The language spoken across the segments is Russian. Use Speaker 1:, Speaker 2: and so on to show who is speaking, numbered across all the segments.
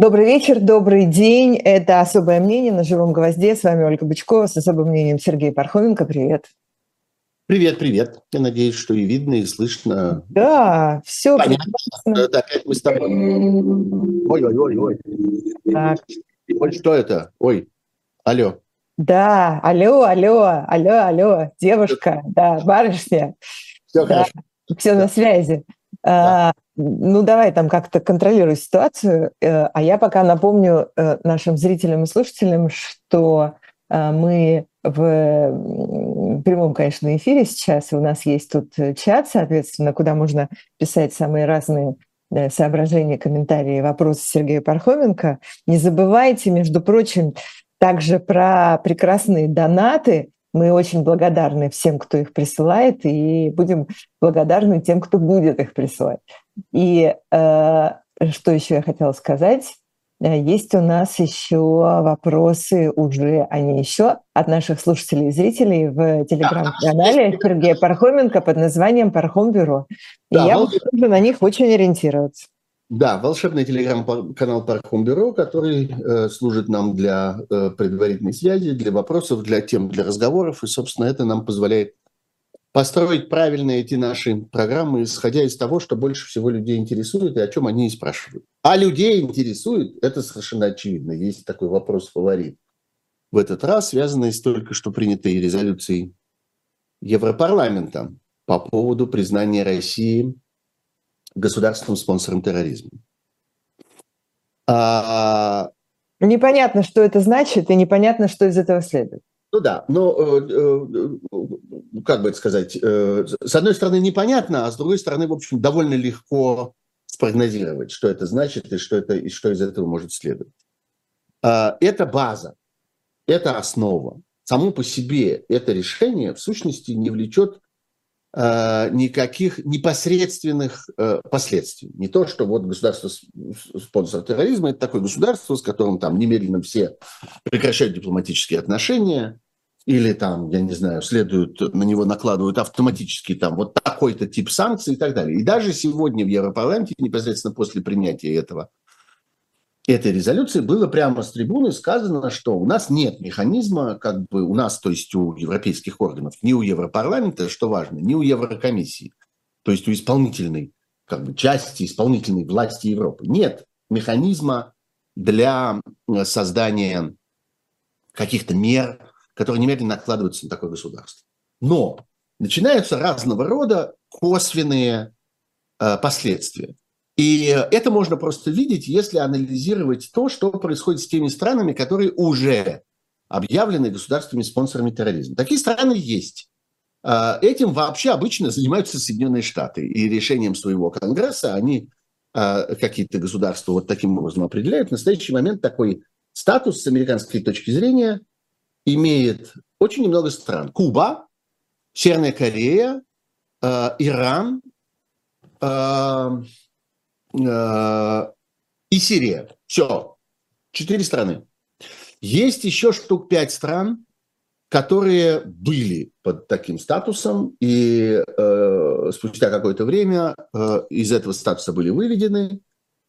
Speaker 1: Добрый вечер, добрый день. Это «Особое мнение» на «Живом гвозде». С вами Ольга Бычкова с особым мнением Сергей Пархоменко. Привет.
Speaker 2: Привет, привет. Я надеюсь, что и видно, и слышно.
Speaker 1: Да, все
Speaker 2: Понятно. Это опять мы с тобой. Ой, ой, ой, ой. Так. Ой, что это? Ой, алло.
Speaker 1: Да, алло, алло, алло, алло, девушка, да, барышня.
Speaker 2: Все да, хорошо.
Speaker 1: Все да. на связи. Да. А, ну, давай там как-то контролируй ситуацию. Э, а я пока напомню э, нашим зрителям и слушателям, что э, мы в прямом, конечно, эфире сейчас. У нас есть тут чат, соответственно, куда можно писать самые разные соображения, комментарии, вопросы Сергея Пархоменко. Не забывайте, между прочим, также про прекрасные донаты. Мы очень благодарны всем, кто их присылает, и будем благодарны тем, кто будет их присылать. И э, что еще я хотела сказать? Э, есть у нас еще вопросы уже, а не еще, от наших слушателей и зрителей в телеграм-канале Сергея Пархоменко под названием «Пархом Бюро». И да, я буду на них очень ориентироваться.
Speaker 2: Да, волшебный телеграм-канал Пархом Бюро, который э, служит нам для э, предварительной связи, для вопросов, для тем, для разговоров. И, собственно, это нам позволяет построить правильно эти наши программы, исходя из того, что больше всего людей интересует и о чем они и спрашивают. А людей интересует, это совершенно очевидно. Есть такой вопрос фаворит в этот раз, связанный с только что принятой резолюцией Европарламента по поводу признания России государственным спонсором терроризма.
Speaker 1: А... Непонятно, что это значит, и непонятно, что из этого следует.
Speaker 2: Ну да, но э, э, как бы это сказать, э, с одной стороны непонятно, а с другой стороны, в общем, довольно легко спрогнозировать, что это значит и что, это, и что из этого может следовать. А, это база, это основа. Само по себе это решение в сущности не влечет никаких непосредственных последствий. Не то, что вот государство спонсор терроризма, это такое государство, с которым там немедленно все прекращают дипломатические отношения, или там, я не знаю, следуют, на него накладывают автоматически там вот такой-то тип санкций и так далее. И даже сегодня в Европарламенте, непосредственно после принятия этого, этой резолюции, было прямо с трибуны сказано, что у нас нет механизма, как бы у нас, то есть у европейских органов, ни у Европарламента, что важно, ни у Еврокомиссии, то есть у исполнительной как бы, части исполнительной власти Европы. Нет механизма для создания каких-то мер, которые немедленно накладываются на такое государство. Но начинаются разного рода косвенные э, последствия. И это можно просто видеть, если анализировать то, что происходит с теми странами, которые уже объявлены государственными спонсорами терроризма. Такие страны есть. Э, этим вообще обычно занимаются Соединенные Штаты. И решением своего Конгресса они э, какие-то государства вот таким образом определяют. В настоящий момент такой статус с американской точки зрения имеет очень немного стран. Куба, Северная Корея, э, Иран э, и Сирия. Все. Четыре страны. Есть еще штук пять стран, которые были под таким статусом, и э, спустя какое-то время э, из этого статуса были выведены.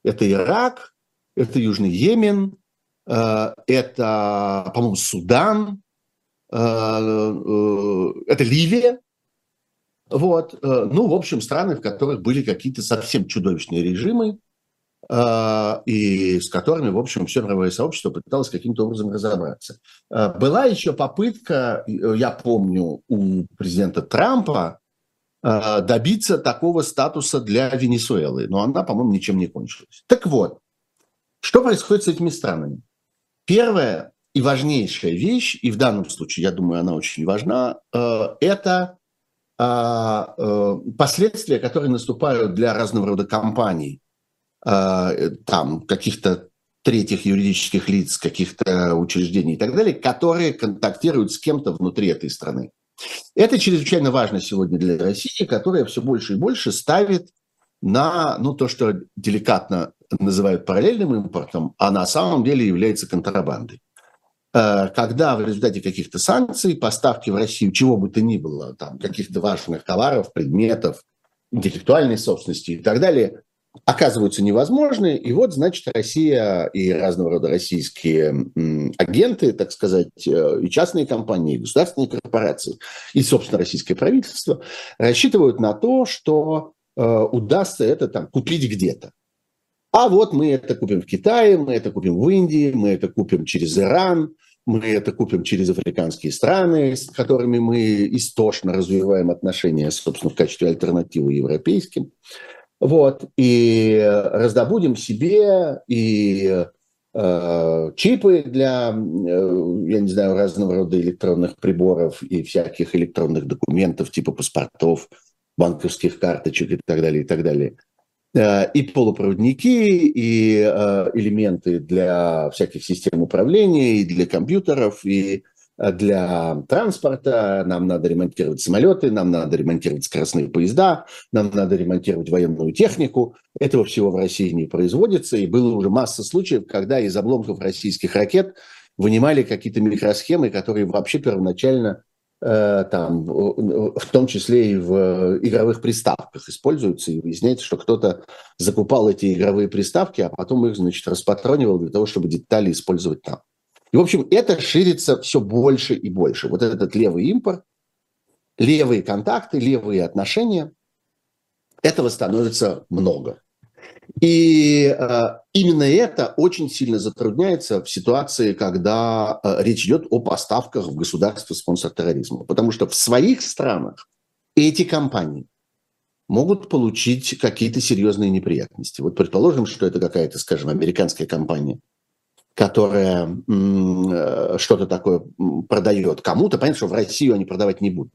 Speaker 2: Это Ирак, это Южный Йемен, Э, это, по-моему, Судан, э, э, это Ливия, вот, ну, в общем, страны, в которых были какие-то совсем чудовищные режимы, и с которыми, в общем, все мировое сообщество пыталось каким-то образом разобраться. Была еще попытка, я помню, у президента Трампа добиться такого статуса для Венесуэлы, но она, по-моему, ничем не кончилась. Так вот, что происходит с этими странами? Первая и важнейшая вещь, и в данном случае, я думаю, она очень важна, э, это э, последствия, которые наступают для разного рода компаний, э, там каких-то третьих юридических лиц, каких-то учреждений и так далее, которые контактируют с кем-то внутри этой страны. Это чрезвычайно важно сегодня для России, которая все больше и больше ставит на ну, то, что деликатно называют параллельным импортом, а на самом деле является контрабандой. Э, когда в результате каких-то санкций поставки в Россию чего бы то ни было, там, каких-то важных товаров, предметов, интеллектуальной собственности и так далее, оказываются невозможны. И вот, значит, Россия и разного рода российские агенты, так сказать, э, и частные компании, и государственные корпорации, и, собственно, российское правительство рассчитывают на то, что э, удастся это там купить где-то. А вот мы это купим в Китае, мы это купим в Индии, мы это купим через Иран, мы это купим через африканские страны, с которыми мы истошно развиваем отношения, собственно, в качестве альтернативы европейским. Вот, и раздобудем себе и э, чипы для, э, я не знаю, разного рода электронных приборов и всяких электронных документов, типа паспортов, банковских карточек и так далее, и так далее. Э, и полупроводники, и э, элементы для всяких систем управления, и для компьютеров, и Э, для транспорта, нам надо ремонтировать самолеты, нам надо ремонтировать скоростные поезда, нам надо ремонтировать военную технику. Этого всего в России не производится, и было уже масса случаев, когда из обломков российских ракет вынимали какие-то микросхемы, которые вообще первоначально там, в том числе и в игровых приставках используются, и выясняется, что кто-то закупал эти игровые приставки, а потом их, значит, распатронивал для того, чтобы детали использовать там. И, в общем, это ширится все больше и больше. Вот этот левый импорт, левые контакты, левые отношения, этого становится много. И э, именно это очень сильно затрудняется в ситуации, когда э, речь идет о поставках в государство спонсор терроризма. Потому что в своих странах эти компании могут получить какие-то серьезные неприятности. Вот предположим, что это какая-то, скажем, американская компания, которая э, что-то такое продает кому-то, понятно, что в Россию они продавать не будут.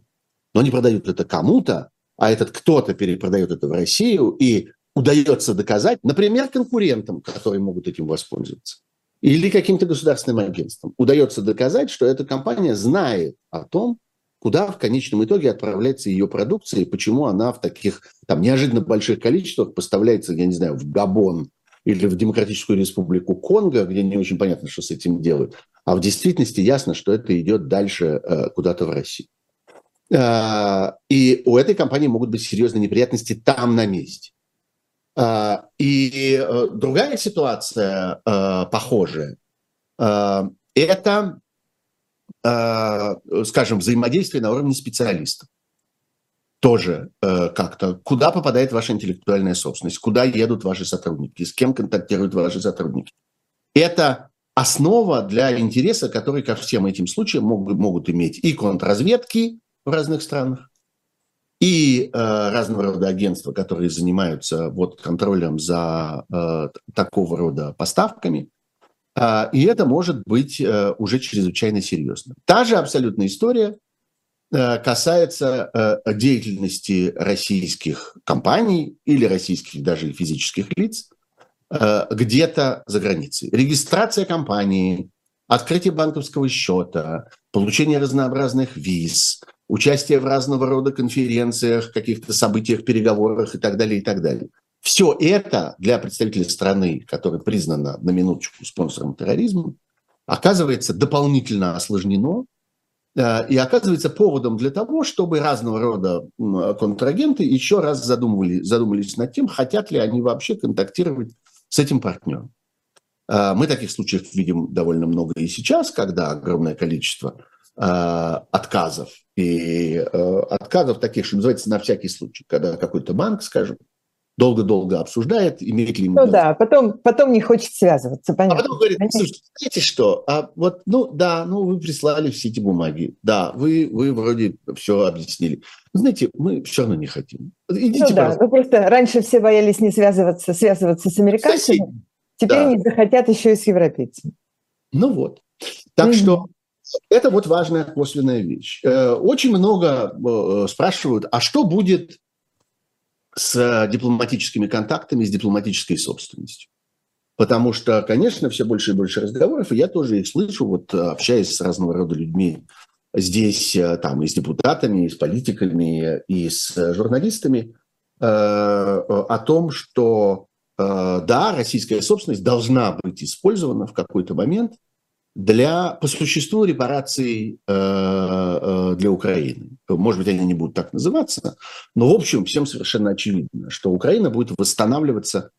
Speaker 2: Но они продают это кому-то, а этот кто-то перепродает это в Россию, и удается доказать, например, конкурентам, которые могут этим воспользоваться, или каким-то государственным агентством, удается доказать, что эта компания знает о том, куда в конечном итоге отправляется ее продукция и почему она в таких там неожиданно больших количествах поставляется, я не знаю, в Габон или в Демократическую Республику Конго, где не очень понятно, что с этим делают. А в действительности ясно, что это идет дальше э, куда-то в Россию. Э, и у этой компании могут быть серьезные неприятности там на месте. Э, и другая ситуация похожая – это, скажем, взаимодействие на уровне специалистов тоже э, как-то, куда попадает ваша интеллектуальная собственность, куда едут ваши сотрудники, с кем контактируют ваши сотрудники. Это основа для интереса, который ко всем этим случаям могут иметь и контрразведки в разных странах, и э, разного рода агентства, которые занимаются вот, контролем за э, такого рода поставками. Э, и это может быть э, уже чрезвычайно серьезно. Та же абсолютная история Э, касается э, деятельности российских компаний или российских даже физических лиц э, где-то за границей. Регистрация компании, открытие банковского счета, получение разнообразных виз, участие в разного рода конференциях, каких-то событиях, переговорах и так далее, и так далее. Все это для представителей страны, которая признана на минуточку спонсором терроризма, оказывается дополнительно осложнено Э, и оказывается поводом для того, чтобы разного рода контрагенты еще раз задумывали, задумались над тем, хотят ли они вообще контактировать с этим партнером. Э, мы таких случаев видим довольно много и сейчас, когда огромное количество отказов и отказов таких, что называется, на всякий случай, когда какой-то банк, скажем, долго-долго обсуждает, имеет ли ему...
Speaker 1: Ну да, потом, потом не хочет связываться, понятно.
Speaker 2: А потом говорит, слушайте, знаете что, а вот, ну да, ну вы прислали все эти бумаги, да, вы, вы вроде все объяснили. Знаете, мы все равно не хотим.
Speaker 1: Идите, ну да, ну просто раньше все боялись не связываться, связываться с американцами, Соседи. теперь да. не захотят еще и с европейцами.
Speaker 2: Ну вот. Так mm-hmm. что это вот важная косвенная вещь. Э, очень много э, спрашивают, а что будет с дипломатическими контактами, с дипломатической собственностью. Потому что, конечно, все больше и больше разговоров, и я тоже их слышу, вот общаясь с разного рода людьми здесь, э, там, и с депутатами, и с политиками, и с журналистами, э, о том, что э, да, российская собственность должна быть использована в какой-то момент для, по существу, репараций э, э, для Украины. Может быть, они не будут так называться, но, в общем, всем совершенно очевидно, что Украина будет восстанавливаться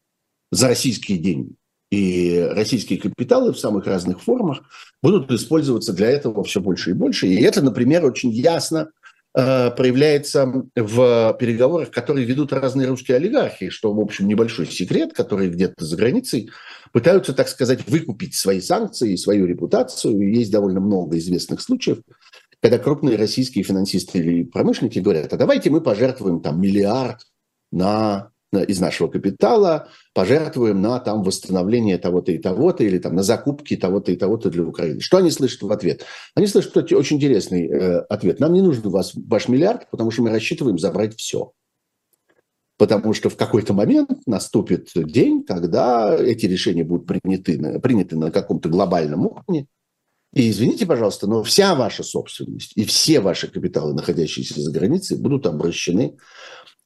Speaker 2: за российские деньги. И российские капиталы в самых разных формах будут использоваться для этого все больше и больше. И это, например, очень ясно проявляется в переговорах, которые ведут разные русские олигархи, что, в общем, небольшой секрет, которые где-то за границей пытаются, так сказать, выкупить свои санкции, свою репутацию. Есть довольно много известных случаев, когда крупные российские финансисты или промышленники говорят, а давайте мы пожертвуем там миллиард на из нашего капитала пожертвуем на там восстановление того-то и того-то или там на закупки того-то и того-то для Украины. Что они слышат в ответ? Они слышат очень интересный э, ответ. Нам не нужен вас, ваш миллиард, потому что мы рассчитываем забрать все. Потому что в какой-то момент наступит день, когда эти решения будут приняты, приняты на каком-то глобальном уровне. И извините, пожалуйста, но вся ваша собственность и все ваши капиталы, находящиеся за границей, будут обращены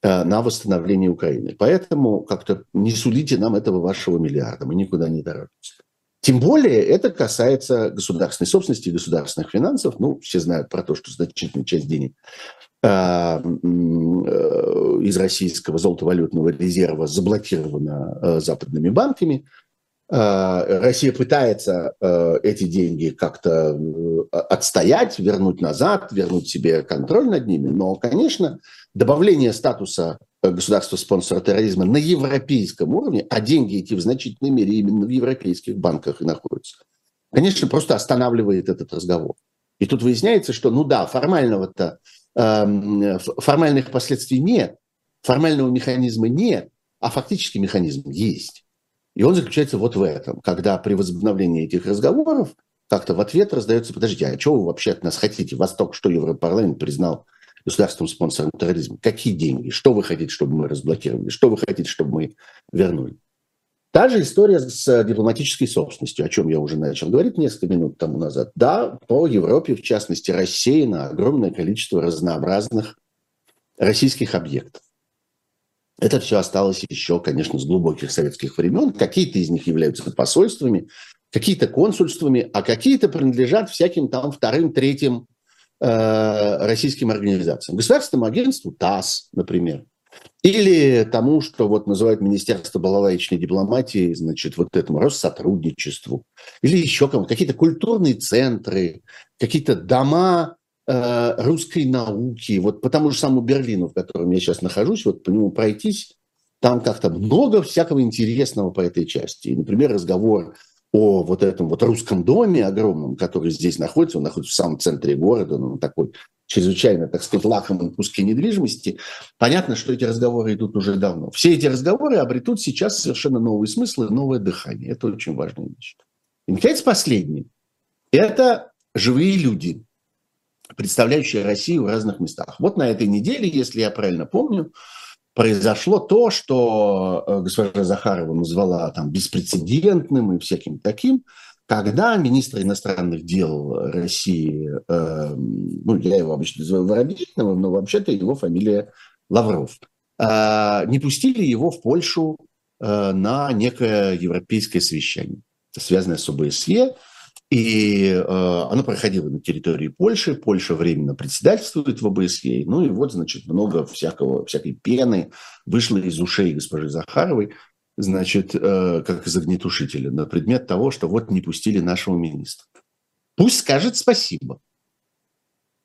Speaker 2: на восстановление Украины. Поэтому как-то не судите нам этого вашего миллиарда, мы никуда не торопимся. Тем более это касается государственной собственности государственных финансов. Ну, все знают про то, что значительная часть денег э, э, из российского золотовалютного резерва заблокирована западными банками. Россия пытается эти деньги как-то отстоять, вернуть назад, вернуть себе контроль над ними. Но, конечно, добавление статуса э, государства-спонсора терроризма на европейском уровне, а деньги эти в значительной мере именно в европейских банках и находятся, конечно, просто останавливает этот разговор. И тут выясняется, что, ну да, формального-то, э, формальных последствий нет, формального механизма нет, а фактически механизм есть. И он заключается вот в этом, когда при возобновлении этих разговоров как-то в ответ раздается, подождите, а что вы вообще от нас хотите? Восток, что Европарламент признал государственным спонсором терроризма. Какие деньги? Что вы хотите, чтобы мы разблокировали? Что вы хотите, чтобы мы вернули? Та же история с дипломатической собственностью, о чем я уже начал говорить несколько минут тому назад. Да, по Европе, в частности, рассеяно огромное количество разнообразных российских объектов. Это все осталось еще, конечно, с глубоких советских времен. Какие-то из них являются посольствами, какие-то консульствами, а какие-то принадлежат всяким там вторым, третьим Э, российским организациям. Государственному агентству ТАСС, например. Или тому, что вот называют Министерство балалаечной дипломатии, значит, вот этому Россотрудничеству. Или еще кому какие-то культурные центры, какие-то дома э, русской науки. Вот по тому же самому Берлину, в котором я сейчас нахожусь, вот по нему пройтись, там как-то много всякого интересного по этой части. Например, разговор о вот этом вот русском доме огромном, который здесь находится, он находится в самом центре города, он такой чрезвычайно, так сказать, лакомый куски недвижимости, понятно, что эти разговоры идут уже давно. Все эти разговоры обретут сейчас совершенно новые смыслы, новое дыхание. Это очень важная вещь. И, наконец, последний. Это живые люди, представляющие Россию в разных местах. Вот на этой неделе, если я правильно помню, произошло то, что э, госпожа Захарова назвала там беспрецедентным и всяким таким, когда министр иностранных дел России, э, ну, я его обычно называю Воробьевым, но вообще-то его фамилия Лавров, э, не пустили его в Польшу э, на некое европейское совещание, связанное с ОБСЕ, и э, оно проходило на территории Польши. Польша временно председательствует в ОБСЕ. Ну и вот, значит, много всякого, всякой пены вышло из ушей госпожи Захаровой, значит, э, как из огнетушителя, на предмет того, что вот не пустили нашего министра. Пусть скажет спасибо.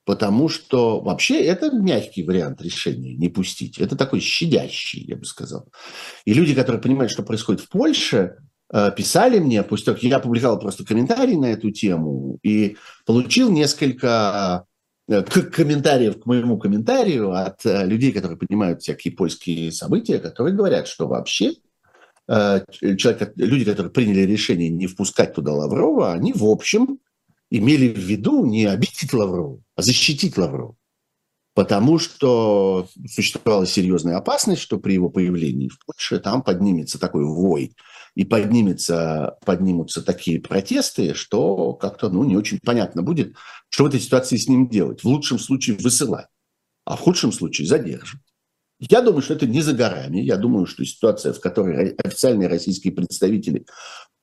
Speaker 2: Потому что вообще это мягкий вариант решения, не пустить. Это такой щадящий, я бы сказал. И люди, которые понимают, что происходит в Польше, писали мне, после того, я опубликовал просто комментарий на эту тему и получил несколько э, комментариев к моему комментарию от э, людей, которые понимают всякие польские события, которые говорят, что вообще человек, люди, которые приняли решение не впускать туда Лаврова, они, в общем, имели в виду не обидеть Лаврова, а защитить Лаврова. Потому что существовала серьезная опасность, что при его появлении в Польше там поднимется такой вой – и поднимется, поднимутся такие протесты, что как-то ну, не очень понятно будет, что в этой ситуации с ним делать. В лучшем случае высылать, а в худшем случае задерживать. Я думаю, что это не за горами. Я думаю, что ситуация, в которой официальные российские представители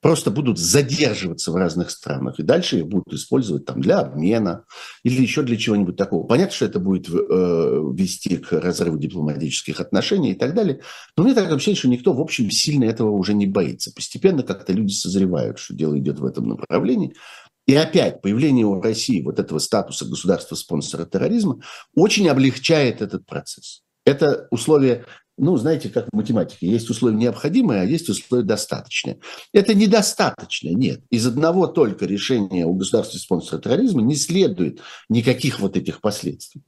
Speaker 2: просто будут задерживаться в разных странах, и дальше их будут использовать там для обмена или еще для чего-нибудь такого. Понятно, что это будет э, вести к разрыву дипломатических отношений и так далее, но мне так ощущение, что никто, в общем, сильно этого уже не боится. Постепенно как-то люди созревают, что дело идет в этом направлении. И опять появление у России вот этого статуса государства-спонсора терроризма очень облегчает этот процесс. Это условие ну, знаете, как в математике, есть условия необходимые, а есть условия достаточные. Это недостаточно, нет. Из одного только решения у государства спонсора терроризма не следует никаких вот этих последствий.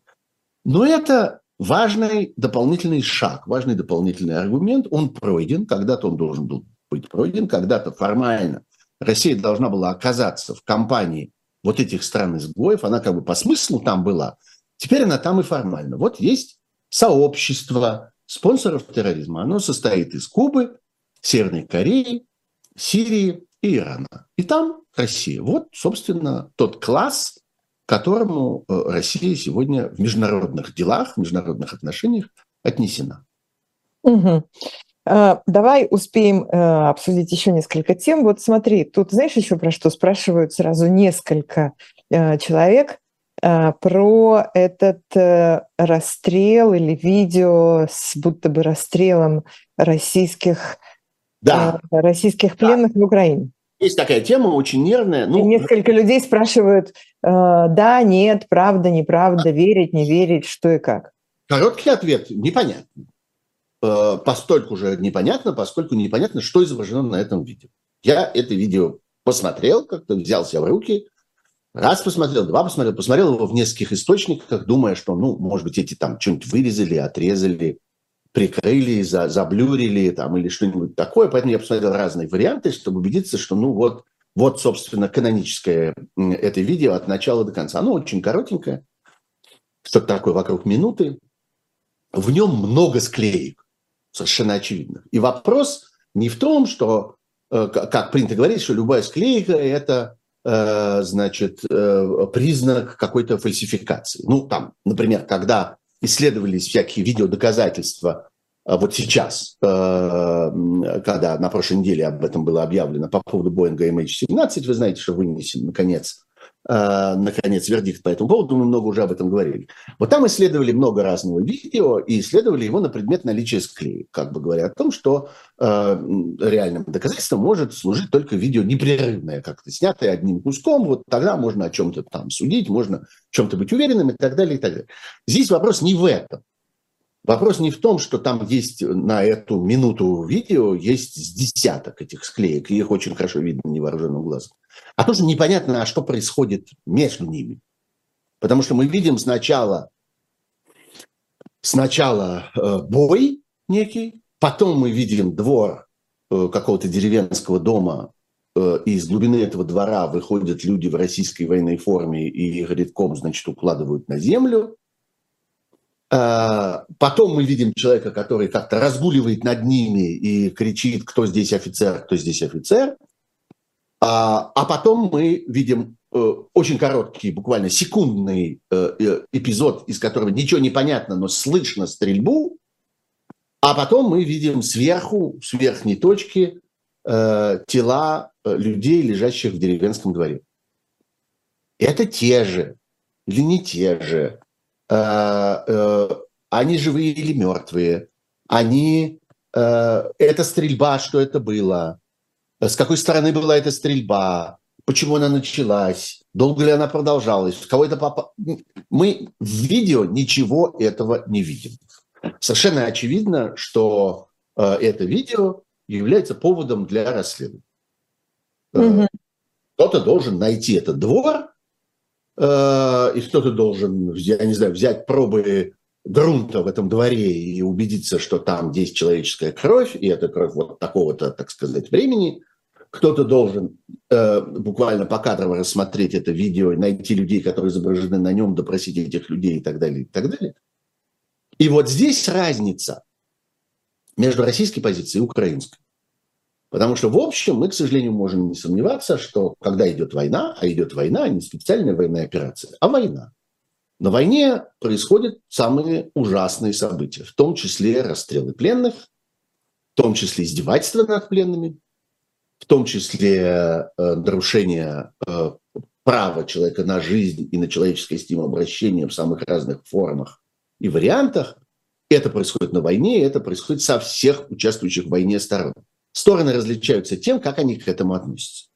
Speaker 2: Но это важный дополнительный шаг, важный дополнительный аргумент. Он пройден, когда-то он должен был быть пройден, когда-то формально Россия должна была оказаться в компании вот этих стран-изгоев, она как бы по смыслу там была, теперь она там и формально. Вот есть сообщество, спонсоров терроризма, оно состоит из Кубы, Северной Кореи, Сирии и Ирана. И там Россия. Вот, собственно, тот класс, которому э, Россия сегодня в международных делах, в международных отношениях отнесена.
Speaker 1: Угу. Давай успеем э, обсудить еще несколько тем. Вот смотри, тут знаешь еще про что спрашивают сразу несколько э, человек. А, про этот э, расстрел или видео с будто бы расстрелом российских, да. Э, российских пленных да. в Украине.
Speaker 2: Есть такая тема, очень нервная.
Speaker 1: Ну... И несколько людей спрашивают, э, да, нет, правда, неправда, верить, не верить, что и как.
Speaker 2: Короткий ответ – непонятно. Постольку же непонятно, поскольку непонятно, что изображено на этом видео. Я это видео посмотрел, как-то взял себя в руки, Раз посмотрел, два посмотрел, посмотрел его в нескольких источниках, думая, что, ну, может быть, эти там что-нибудь вырезали, отрезали, прикрыли, за, заблюрили там или что-нибудь такое. Поэтому я посмотрел разные варианты, чтобы убедиться, что, ну, вот, вот, собственно, каноническое это видео от начала до конца. Оно очень коротенькое, что-то такое вокруг минуты. В нем много склеек, совершенно очевидно. И вопрос не в том, что, э, как принято говорить, что любая склейка – это значит, э, признак какой-то фальсификации. Ну, там, например, когда исследовались всякие видеодоказательства, э, вот сейчас, когда на прошлой неделе об этом было объявлено по поводу Боинга MH17, вы знаете, что вынесен, наконец, Э, наконец, вердикт по этому поводу, мы много уже об этом говорили. Вот там исследовали много разного видео и исследовали его на предмет наличия склеек, как бы говоря о том, что э, реальным доказательством может служить только видео непрерывное, как-то снятое одним куском, вот тогда можно о чем-то там судить, можно в чем-то быть уверенным и так далее, и так далее. Здесь вопрос не в этом. Вопрос не в том, что там есть на эту минуту видео, есть десяток этих склеек, и их очень хорошо видно невооруженным глазом. А тоже непонятно, а что происходит между ними. Потому что мы видим сначала, сначала э, бой некий, потом мы видим двор э, какого-то деревенского дома, э, и из глубины этого двора выходят люди в российской военной форме и их редком, значит, укладывают на землю. А, потом мы видим человека, который как-то разгуливает над ними и кричит, кто здесь офицер, кто здесь офицер. А, а потом мы видим э, очень короткий, буквально секундный э, э, эпизод, из которого ничего не понятно, но слышно стрельбу. А потом мы видим сверху, с верхней точки, тела людей, лежащих в деревенском дворе. Это те же или не те же Э, э, они живые или мертвые, они, э, это стрельба, что это было, с какой стороны была эта стрельба, почему она началась, долго ли она продолжалась, кого это попало. Мы в видео ничего этого не видим. Совершенно очевидно, что это видео является поводом для расследования. Угу. Кто-то должен найти этот двор Э, и кто-то должен, я не знаю, взять пробы грунта в этом дворе и убедиться, что там есть человеческая кровь, и это кровь вот такого-то, так сказать, времени. Кто-то должен э, буквально покадрово рассмотреть это видео, найти людей, которые изображены на нем, допросить этих людей и так далее, и так далее. И вот здесь разница между российской позицией и украинской. Потому что, в общем, мы, к сожалению, можем не сомневаться, что когда идет война, а идет война, не специальная военная операция, а война, На войне происходят самые ужасные события, в том числе расстрелы пленных, в том числе издевательства над пленными, в том числе э, нарушение э, права человека на жизнь и на человеческое с ним обращение в самых разных формах и вариантах. Это происходит на войне, и это происходит со всех участвующих в войне сторон. Стороны различаются тем, как они к этому относятся.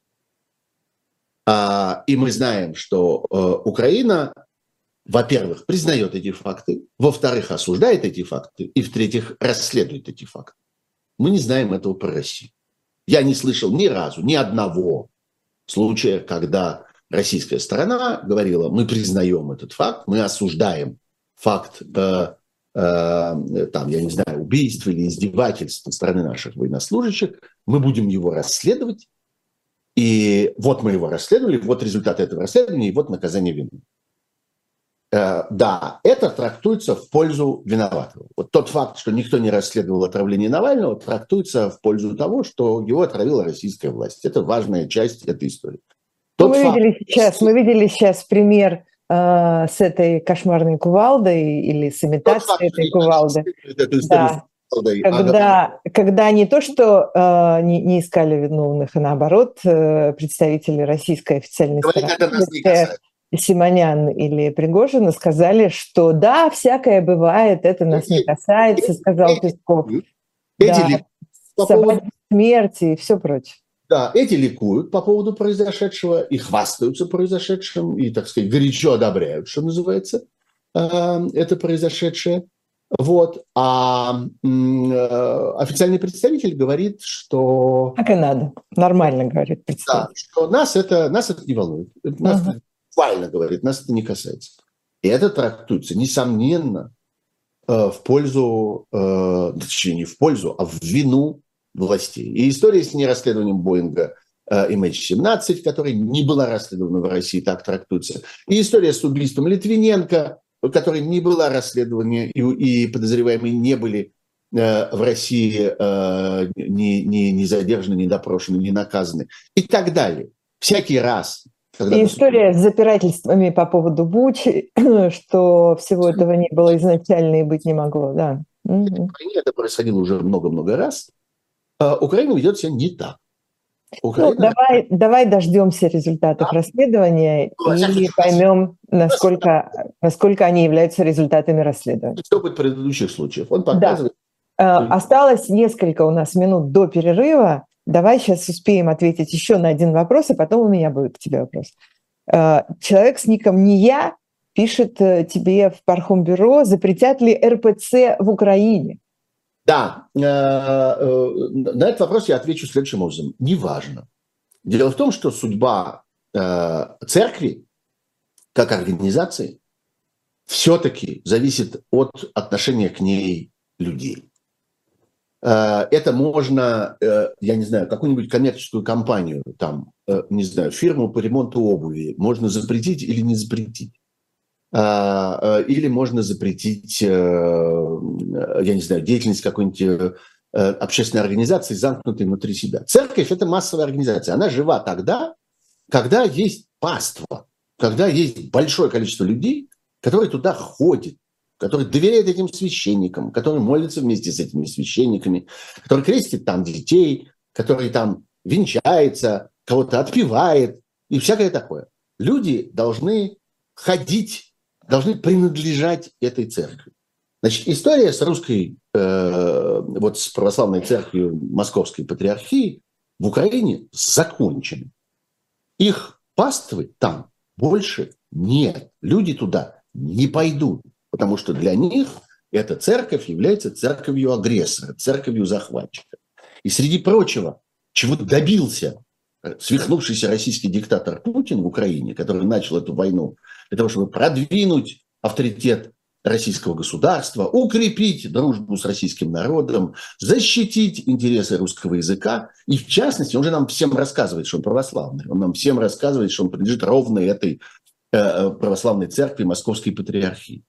Speaker 2: А, и мы знаем, что э, Украина, во-первых, признает эти факты, во-вторых, осуждает эти факты, и в-третьих, расследует эти факты. Мы не знаем этого про Россию. Я не слышал ни разу, ни одного случая, когда российская сторона говорила, мы признаем этот факт, мы осуждаем факт, э, там, я не знаю, убийства или издевательств со стороны наших военнослужащих, мы будем его расследовать, и вот мы его расследовали, вот результаты этого расследования, и вот наказание вины. Э, да, это трактуется в пользу виноватого. Вот тот факт, что никто не расследовал отравление Навального, трактуется в пользу того, что его отравила российская власть. Это важная часть этой истории.
Speaker 1: Тот мы, факт... видели сейчас, мы видели сейчас пример э, с этой кошмарной кувалдой или с имитацией этой кувалды. Да. Когда, когда не то, что э, не, не искали виновных, а наоборот, э, представители российской официальной стороны, Симонян или Пригожина сказали, что да, всякое бывает, это нас не касается, сказал Песков. Да, по смерти и все прочее.
Speaker 2: Да, эти ликуют по поводу произошедшего и хвастаются произошедшим, и, так сказать, горячо одобряют, что называется, э, это произошедшее. Вот. А э, официальный представитель говорит, что...
Speaker 1: Так и надо. Нормально говорит
Speaker 2: представитель. Да, что нас это, нас это не волнует. Нас uh-huh буквально говорит, нас это не касается. И это трактуется, несомненно, э, в пользу, э, точнее, не в пользу, а в вину властей. И история с нерасследованием Боинга MH17, которая не была расследована в России, так трактуется. И история с убийством Литвиненко, которая не была расследована, и, и подозреваемые не были э, в России не, не, не задержаны, не допрошены, не наказаны и так далее. Всякий раз,
Speaker 1: когда и история с запирательствами по поводу Бучи, что всего этого не было изначально и быть не могло, да.
Speaker 2: Это происходило уже много-много раз. А Украина ведет себя не так.
Speaker 1: Ну, Украина... Ну, давай, давай дождемся результатов да. расследования ну, и поймем, насколько, насколько они являются результатами расследования.
Speaker 2: Опыт предыдущих случаев. Он показывает.
Speaker 1: Да. Осталось несколько у нас минут до перерыва. Давай сейчас успеем ответить еще на один вопрос, а потом у меня будет к тебе вопрос. Э, человек с ником «Не я» пишет э, тебе в Пархом-бюро, запретят ли РПЦ в Украине?
Speaker 2: Да, э, на этот вопрос я отвечу следующим образом. Неважно. Дело в том, что судьба церкви как организации все-таки зависит от отношения к ней людей. Э, это можно, э, я не знаю, какую-нибудь коммерческую компанию, там, э, не знаю, фирму по ремонту обуви можно запретить или не запретить. Или можно запретить, я не знаю, деятельность какой-нибудь общественной организации, замкнутой внутри себя. Церковь – это массовая организация. Она жива тогда, когда есть паство, когда есть большое количество людей, которые туда ходят, который доверяет этим священникам, который молится вместе с этими священниками, который крестит там детей, который там венчается, кого-то отпевает и всякое такое. Люди должны ходить, должны принадлежать этой церкви. Значит, история с русской, э, вот с православной церковью Московской Патриархии в Украине закончена. Их паствы там больше нет. Люди туда не пойдут потому что для них эта церковь является церковью агрессора, церковью захватчика. И среди прочего, чего добился свихнувшийся российский диктатор Путин в Украине, который начал эту войну для того, чтобы продвинуть авторитет российского государства, укрепить дружбу с российским народом, защитить интересы русского языка. И в частности, он же нам всем рассказывает, что он православный. Он нам всем рассказывает, что он принадлежит ровно этой э, православной церкви Московской Патриархии.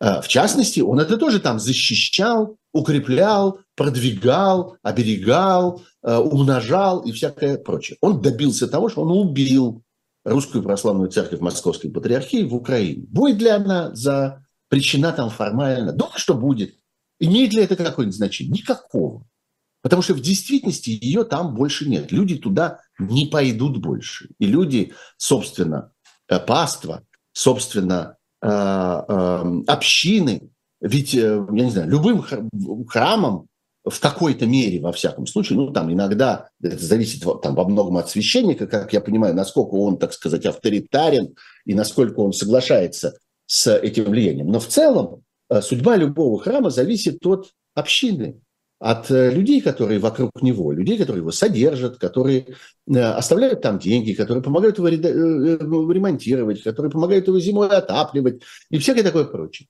Speaker 2: Э, в частности, он это тоже там защищал, укреплял, продвигал, оберегал, э, умножал и всякое прочее. Он добился того, что он убил русскую православную церковь Московской Патриархии в Украине. Будет ли она за причина там формально? Думаю, что будет. Имеет ли это какое-нибудь значение? Никакого. Потому что в действительности ее там больше нет. Люди туда не пойдут больше. И люди, собственно, э, паства, собственно, э, э, общины, ведь, я не знаю, любым храмом в какой-то мере, во всяком случае, ну, там иногда это зависит там, во многом от священника, как я понимаю, насколько он, так сказать, авторитарен и насколько он соглашается с этим влиянием. Но в целом судьба любого храма зависит от общины, от э, людей, которые вокруг него, людей, которые его содержат, которые э, оставляют там деньги, которые помогают его э, ремонтировать, которые помогают его зимой отапливать и всякое такое прочее.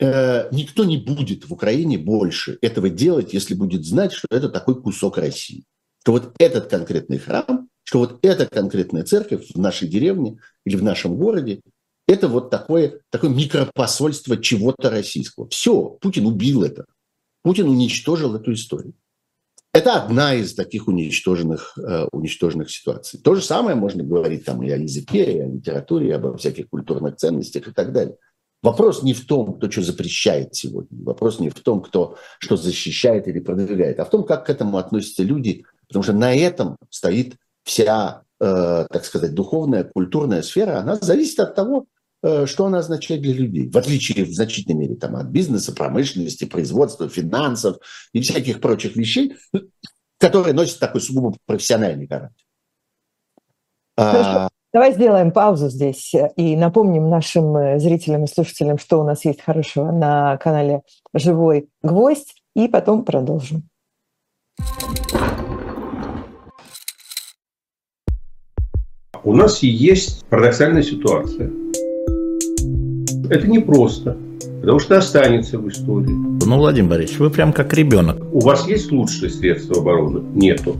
Speaker 2: Никто не будет в Украине больше этого делать, если будет знать, что это такой кусок России. Что вот этот конкретный храм, что вот эта конкретная церковь в нашей деревне или в нашем городе, это вот такое, такое микропосольство чего-то российского. Все, Путин убил это. Путин уничтожил эту историю. Это одна из таких уничтоженных, э, уничтоженных ситуаций. То же самое можно говорить там и о языке, и о литературе, и обо всяких культурных ценностях и так далее. Вопрос не в том, кто что запрещает сегодня. Вопрос не в том, кто что защищает или продвигает, а в том, как к этому относятся люди. Потому что на этом стоит вся, э, так сказать, духовная, культурная сфера. Она зависит от того, Э, что она означает для людей, в отличие в значительной мере там, от бизнеса, промышленности, производства, финансов и всяких прочих вещей, которые носят такой сугубо профессиональный характер.
Speaker 1: А, Давай сделаем паузу здесь и напомним нашим э, зрителям и слушателям, что у нас есть хорошего на канале «Живой гвоздь», и потом продолжим.
Speaker 3: У нас есть парадоксальная ситуация – это непросто, потому что останется в истории.
Speaker 4: Ну, Владимир Борисович, вы прям как ребенок.
Speaker 3: У вас есть лучшие средства обороны? Нету.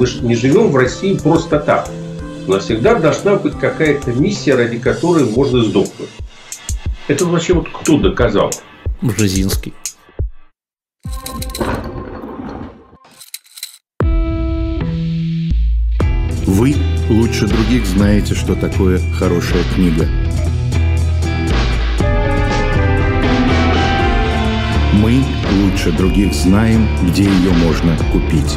Speaker 3: Мы же не живем в России просто так. У нас всегда должна быть какая-то миссия, ради которой можно сдохнуть. Это вообще вот кто доказал?
Speaker 4: Бжезинский.
Speaker 5: Вы лучше других знаете, что такое хорошая книга. Мы лучше других знаем, где ее можно купить.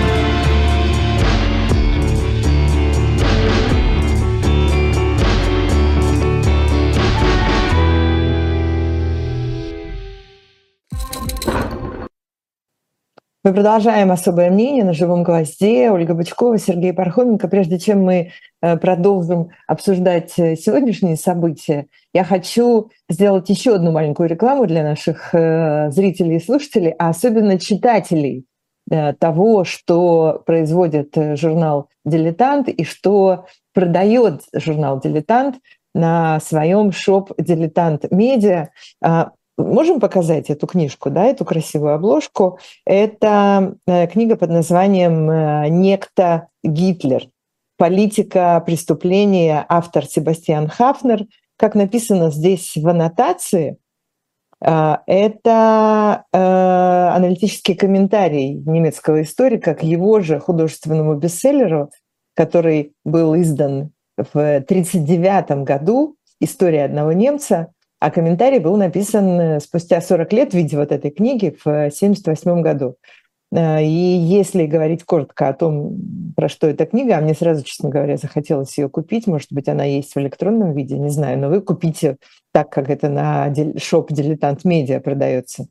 Speaker 1: Мы продолжаем особое мнение на живом гвозде. Ольга Бычкова, Сергей Пархоменко. Прежде чем мы э, продолжим обсуждать э, сегодняшние события, я хочу сделать еще одну маленькую рекламу для наших э, зрителей и слушателей, а особенно читателей того, что производит журнал «Дилетант» и что продает журнал «Дилетант» на своем shop «Дилетант Медиа». Можем показать эту книжку, да, эту красивую обложку. Это э, книга под названием э, «Некто Гитлер. Политика преступления», автор Себастьян Хафнер. Как написано здесь в аннотации, э, это аналитический комментарий немецкого историка к его же художественному бестселлеру, который был издан в 1939 году «История одного немца», а комментарий был написан э, спустя 40 лет в виде вот этой книги в 1978 году. Э, и если говорить коротко о том, про что эта книга, а мне сразу, честно говоря, захотелось ее купить, может быть, она есть в электронном виде, не знаю, но вы купите так, как это на шоп «Дилетант Медиа» продается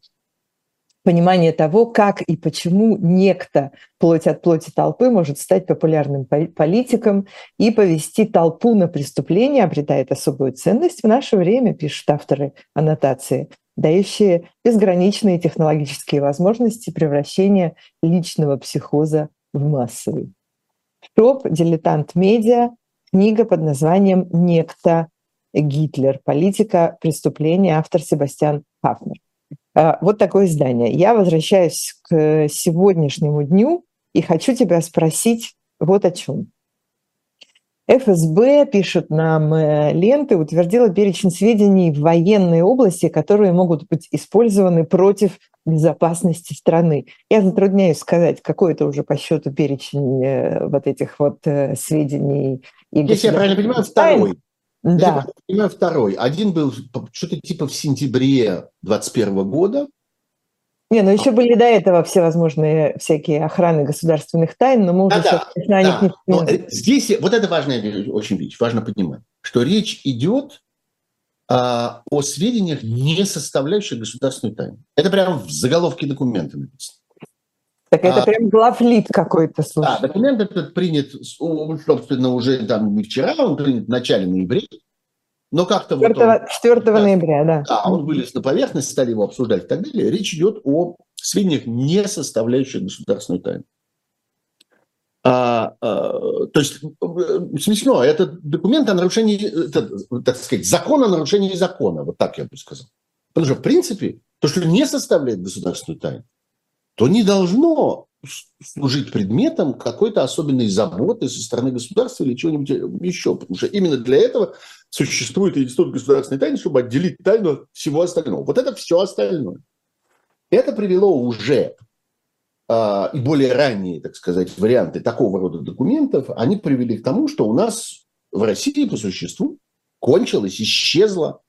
Speaker 1: понимание того, как и почему некто плоть от плоти толпы может стать популярным политиком и повести толпу на преступление, обретает особую ценность в наше время, пишут авторы аннотации, дающие безграничные технологические возможности превращения личного психоза в массовый. Shop Diletant Media книга под названием «Некто Гитлер. Политика преступления», автор Себастьян Хафнер. А, вот такое издание. Я возвращаюсь к сегодняшнему дню и хочу тебя спросить вот о чем. ФСБ, пишут нам э, ленты, утвердила перечень сведений в военной области, которые могут быть использованы против безопасности страны. Я затрудняюсь сказать, какой это уже по счету перечень э, вот этих вот э, сведений.
Speaker 2: И Если я правильно понимаю, второй.
Speaker 1: Да.
Speaker 2: Я понимаю, второй. Один был что-то типа в сентябре 2021 года,
Speaker 1: не, ну еще были до этого всевозможные всякие охраны государственных тайн, но мы уже
Speaker 2: да, да, них да. не но Здесь вот это важная очень вещь, важно понимать, что речь идет а, о сведениях, не составляющих государственную тайну. Это прямо в заголовке документа написано.
Speaker 1: Так это а, прям главлит какой-то, слушай.
Speaker 2: Да, документ этот принят, собственно, уже там не вчера, он принят в начале ноября, но как-то
Speaker 1: 4, вот он, 4 да, ноября, да.
Speaker 2: Да, он вылез на поверхность, стали его обсуждать и так далее. Речь идет о сведениях, не составляющих государственную тайну. А, а, то есть э, смешно, это документ о нарушении, это, так сказать, закон о нарушении закона, вот так я бы сказал. Потому что, в принципе, то, что не составляет государственную тайну, то не должно служить предметом какой-то особенной заботы со стороны государства или чего-нибудь еще. Потому что именно для этого существует институт государственной тайны, чтобы отделить тайну от всего остального. Вот это все остальное. Это привело уже а, и более ранние, так сказать, варианты такого рода документов, они привели к тому, что у нас в России по существу кончилась, исчезла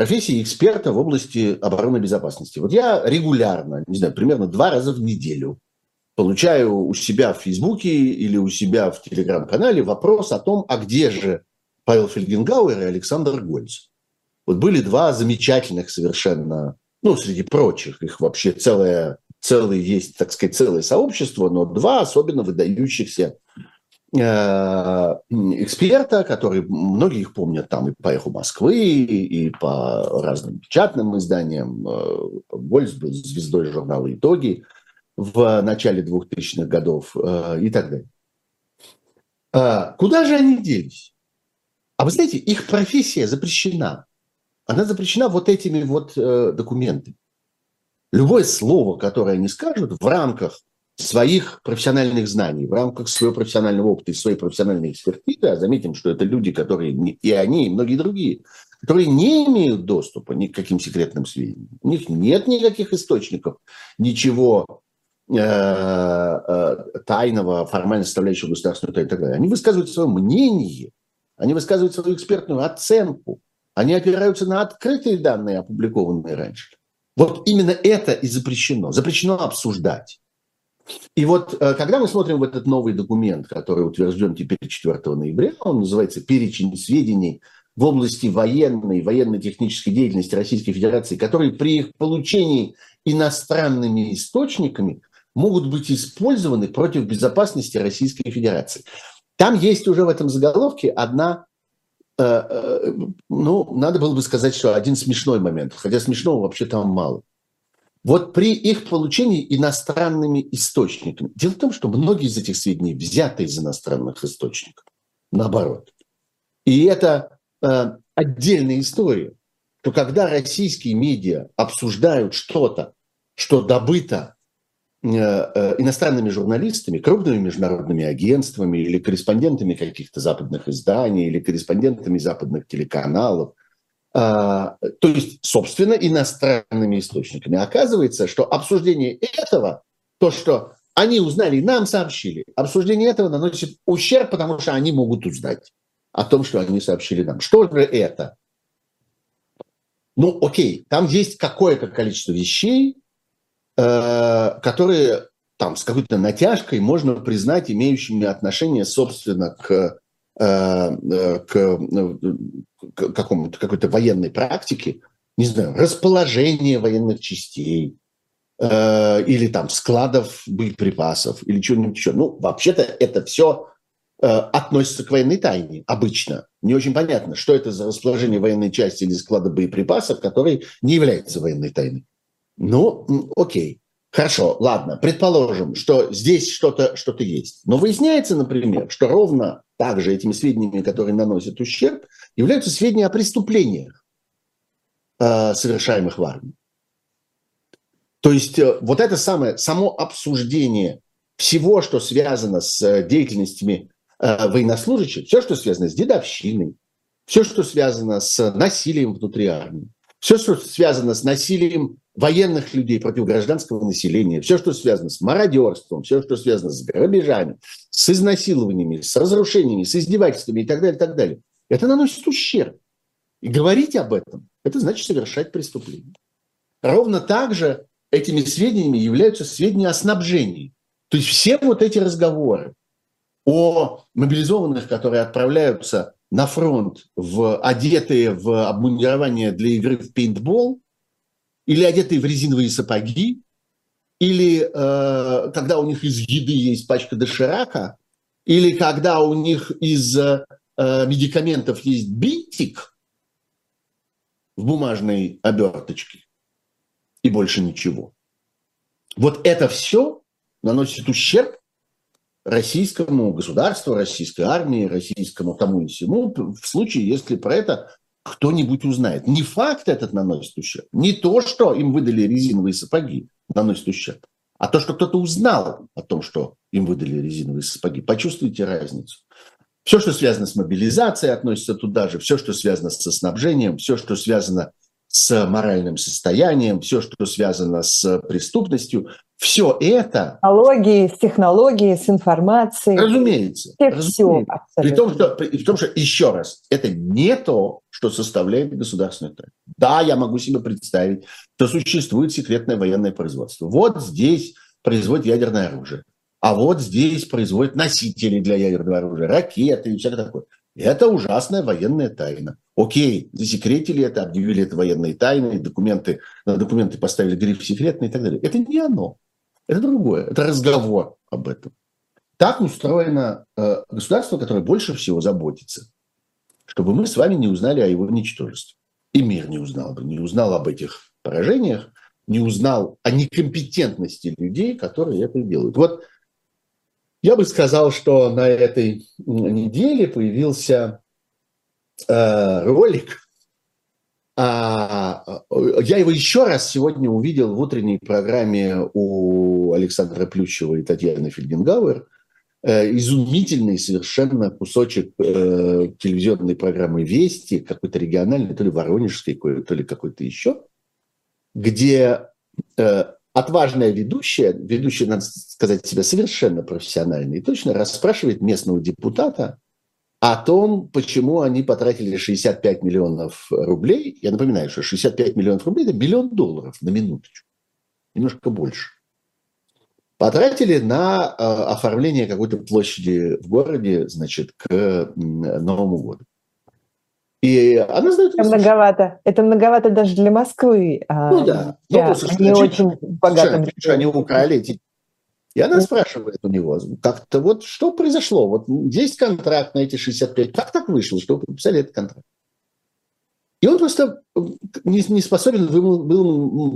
Speaker 2: профессия эксперта в области обороны безопасности. Вот я регулярно, не знаю, примерно два раза в неделю получаю у себя в Фейсбуке или у себя в Телеграм-канале вопрос о том, а где же Павел Фельгенгауэр и Александр Гольц. Вот были два замечательных совершенно, ну, среди прочих, их вообще целое, целое есть, так сказать, целое сообщество, но два особенно выдающихся эксперта, которые, многие их помнят там и по «Эху Москвы», и по разным печатным изданиям. Э, Гольц был звездой журнала «Итоги», в начале 2000-х годов э, и так далее. Куда же они делись? А вы знаете, их профессия запрещена. Она запрещена вот этими вот э, документами. Любое слово, которое они скажут в рамках своих профессиональных знаний, в рамках своего профессионального опыта и своей профессиональной экспертизы, а заметим, что это люди, которые, и они, и многие другие, которые не имеют доступа ни к каким секретным сведениям. У них нет никаких источников, ничего Э, э, тайного, формально составляющего государственную тайну и так далее. Они высказывают свое мнение, они высказывают свою экспертную оценку, они опираются на открытые данные, опубликованные раньше. Вот именно это и запрещено. Запрещено обсуждать. И вот э, когда мы смотрим в этот новый документ, который утвержден теперь 4 ноября, он называется «Перечень сведений в области военной, военно-технической деятельности Российской Федерации, которые при их получении иностранными источниками могут быть использованы против безопасности Российской Федерации. Там есть уже в этом заголовке одна, э, э, ну, надо было бы сказать, что один смешной момент, хотя смешного вообще там мало. Вот при их получении иностранными источниками. Дело в том, что многие из этих сведений взяты из иностранных источников. Наоборот. И это э, отдельная история, что когда российские медиа обсуждают что-то, что добыто Э, э, иностранными журналистами, крупными международными агентствами или корреспондентами каких-то западных изданий или корреспондентами западных телеканалов, то есть, собственно, иностранными источниками. Оказывается, что обсуждение этого, то, что они узнали, нам сообщили, обсуждение этого наносит ущерб, потому что они могут узнать о том, что они сообщили нам. Что же это? Ну, окей, там есть какое-то количество вещей, Э, которые там с какой-то натяжкой можно признать имеющими отношение, собственно, к, к, к какому-то, какой-то военной практике, не знаю, расположение военных частей, или там складов боеприпасов, или чего-нибудь еще. Ну, вообще-то это все относится к военной тайне обычно. Не очень понятно, что это за расположение военной части или склада боеприпасов, который не является военной тайной. Ну, окей. Хорошо, ладно, предположим, что здесь что-то что есть. Но выясняется, например, что ровно так же этими сведениями, которые наносят ущерб, являются сведения о преступлениях, э, совершаемых в армии. То есть э, вот это самое, само обсуждение всего, что связано с э, деятельностями военнослужащих, все, что связано с дедовщиной, все, что связано с насилием внутри армии, все, что связано с насилием военных людей против гражданского населения, все, что связано с мародерством, все, что связано с грабежами, с изнасилованиями, с разрушениями, с издевательствами и так далее, и так далее, это наносит ущерб. И говорить об этом, это значит совершать преступление. Ровно так же этими сведениями являются сведения о снабжении. То есть все вот эти разговоры о мобилизованных, которые отправляются на фронт, в, одетые в обмундирование для игры в пейнтбол, или одетые в резиновые сапоги, или э, когда у них из еды есть пачка доширака, или когда у них из э, медикаментов есть бинтик в бумажной оберточке, и больше ничего. Вот это все наносит ущерб российскому государству, российской армии, российскому тому и всему, в случае, если про это кто-нибудь узнает. Не факт этот наносит ущерб, не то, что им выдали резиновые сапоги, наносит ущерб, а то, что кто-то узнал о том, что им выдали резиновые сапоги. Почувствуйте разницу. Все, что связано с мобилизацией, относится туда же. Все, что связано со снабжением, все, что связано с моральным состоянием, все, что связано с преступностью, все это...
Speaker 1: Технологии, с технологией, с информацией.
Speaker 2: Разумеется.
Speaker 1: Все,
Speaker 2: разумеется. Все, при, том, что, при том, что, еще раз, это не то, что составляет государственную тайну. Да, я могу себе представить, что существует секретное военное производство. Вот здесь производят ядерное оружие. А вот здесь производят носители для ядерного оружия, ракеты и всякое такое. Это ужасная военная тайна. Окей, засекретили это, объявили это военной тайной, документы, на документы поставили гриф секретный и так далее. Это не оно. Это другое. Это разговор об этом. Так устроено э, государство, которое больше всего заботится, чтобы мы с вами не узнали о его ничтожестве. И мир не узнал бы, не узнал об этих поражениях, не узнал о некомпетентности людей, которые это делают. Вот я бы сказал, что на этой неделе появился э, ролик. А, я его еще раз сегодня увидел в утренней программе у Александра Плющева и Татьяны Фельденгауэр. Э, изумительный совершенно кусочек э, телевизионной программы «Вести», какой-то региональный, то ли воронежской, то ли какой-то еще, где э, отважная ведущая, ведущая, надо сказать себя, совершенно профессиональная, и точно расспрашивает местного депутата о том, почему они потратили 65 миллионов рублей. Я напоминаю, что 65 миллионов рублей – это миллион долларов на минуточку, немножко больше. Потратили на э, оформление какой-то площади в городе, значит, к Новому году.
Speaker 1: И она знает... Это многовато. Это многовато даже для Москвы.
Speaker 2: А, ну да.
Speaker 1: Да, ну, не очень богатым.
Speaker 2: Они украли эти... И она спрашивает у него, как-то вот что произошло? Вот есть контракт на эти 65. Как так вышло, что вы подписали этот контракт? И он просто не, не способен вымол,